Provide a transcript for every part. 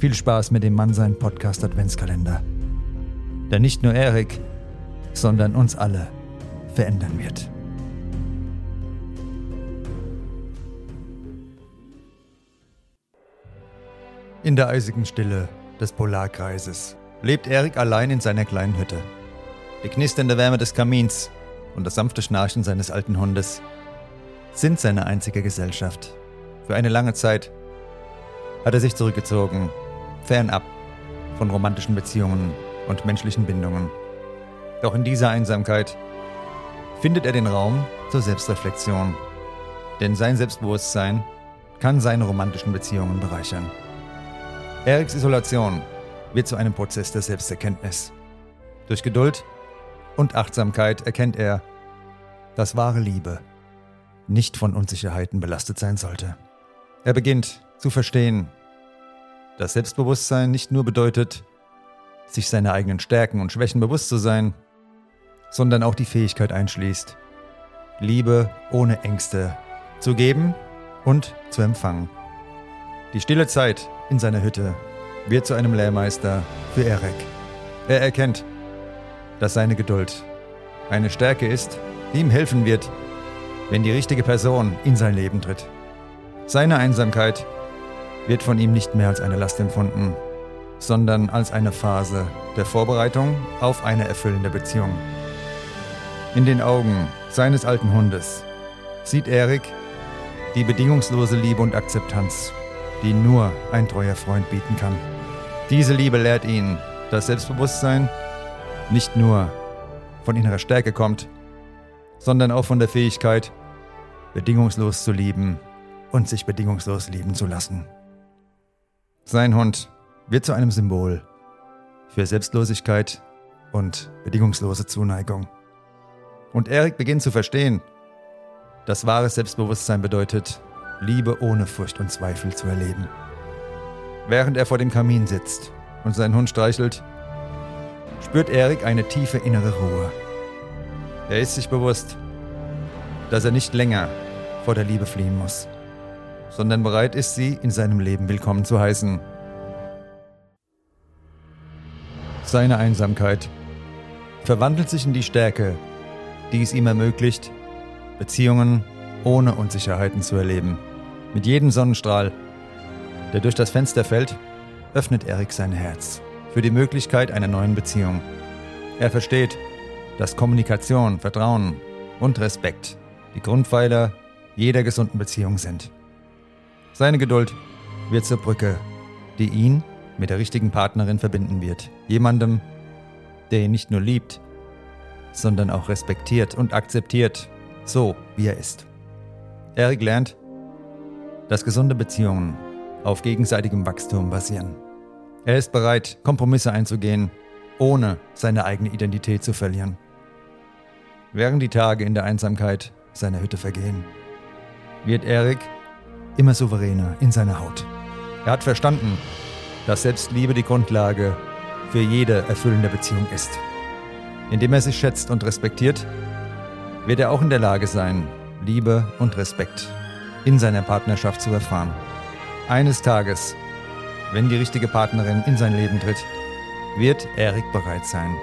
Viel Spaß mit dem Mannsein Podcast Adventskalender. Der nicht nur Erik, sondern uns alle verändern wird. In der eisigen Stille des Polarkreises lebt Erik allein in seiner kleinen Hütte. Die knisternde Wärme des Kamins und das sanfte Schnarchen seines alten Hundes sind seine einzige Gesellschaft. Für eine lange Zeit hat er sich zurückgezogen fernab von romantischen Beziehungen und menschlichen Bindungen. Doch in dieser Einsamkeit findet er den Raum zur Selbstreflexion, denn sein Selbstbewusstsein kann seine romantischen Beziehungen bereichern. Eriks Isolation wird zu einem Prozess der Selbsterkenntnis. Durch Geduld und Achtsamkeit erkennt er, dass wahre Liebe nicht von Unsicherheiten belastet sein sollte. Er beginnt zu verstehen, dass Selbstbewusstsein nicht nur bedeutet, sich seiner eigenen Stärken und Schwächen bewusst zu sein, sondern auch die Fähigkeit einschließt, Liebe ohne Ängste zu geben und zu empfangen. Die stille Zeit in seiner Hütte wird zu einem Lehrmeister für Erek. Er erkennt, dass seine Geduld eine Stärke ist, die ihm helfen wird, wenn die richtige Person in sein Leben tritt. Seine Einsamkeit wird von ihm nicht mehr als eine Last empfunden, sondern als eine Phase der Vorbereitung auf eine erfüllende Beziehung. In den Augen seines alten Hundes sieht Erik die bedingungslose Liebe und Akzeptanz, die nur ein treuer Freund bieten kann. Diese Liebe lehrt ihn, dass Selbstbewusstsein nicht nur von innerer Stärke kommt, sondern auch von der Fähigkeit, bedingungslos zu lieben und sich bedingungslos lieben zu lassen. Sein Hund wird zu einem Symbol für Selbstlosigkeit und bedingungslose Zuneigung. Und Erik beginnt zu verstehen, dass wahres Selbstbewusstsein bedeutet, Liebe ohne Furcht und Zweifel zu erleben. Während er vor dem Kamin sitzt und seinen Hund streichelt, spürt Erik eine tiefe innere Ruhe. Er ist sich bewusst, dass er nicht länger vor der Liebe fliehen muss sondern bereit ist, sie in seinem Leben willkommen zu heißen. Seine Einsamkeit verwandelt sich in die Stärke, die es ihm ermöglicht, Beziehungen ohne Unsicherheiten zu erleben. Mit jedem Sonnenstrahl, der durch das Fenster fällt, öffnet Erik sein Herz für die Möglichkeit einer neuen Beziehung. Er versteht, dass Kommunikation, Vertrauen und Respekt die Grundpfeiler jeder gesunden Beziehung sind. Seine Geduld wird zur Brücke, die ihn mit der richtigen Partnerin verbinden wird. Jemandem, der ihn nicht nur liebt, sondern auch respektiert und akzeptiert, so wie er ist. Eric lernt, dass gesunde Beziehungen auf gegenseitigem Wachstum basieren. Er ist bereit, Kompromisse einzugehen, ohne seine eigene Identität zu verlieren. Während die Tage in der Einsamkeit seiner Hütte vergehen, wird Eric immer souveräner in seiner Haut. Er hat verstanden, dass Selbstliebe die Grundlage für jede erfüllende Beziehung ist. Indem er sich schätzt und respektiert, wird er auch in der Lage sein, Liebe und Respekt in seiner Partnerschaft zu erfahren. Eines Tages, wenn die richtige Partnerin in sein Leben tritt, wird Erik bereit sein.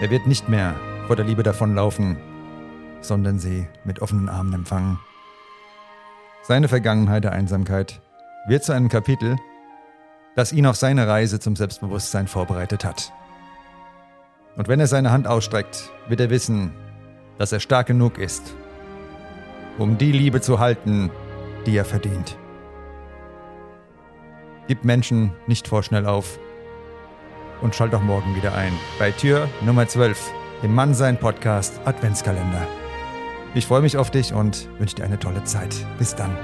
Er wird nicht mehr vor der Liebe davonlaufen, sondern sie mit offenen Armen empfangen. Seine Vergangenheit der Einsamkeit wird zu einem Kapitel, das ihn auf seine Reise zum Selbstbewusstsein vorbereitet hat. Und wenn er seine Hand ausstreckt, wird er wissen, dass er stark genug ist, um die Liebe zu halten, die er verdient. Gib Menschen nicht vorschnell auf und schalt auch morgen wieder ein bei Tür Nummer 12 im Mannsein Podcast Adventskalender. Ich freue mich auf dich und wünsche dir eine tolle Zeit. Bis dann.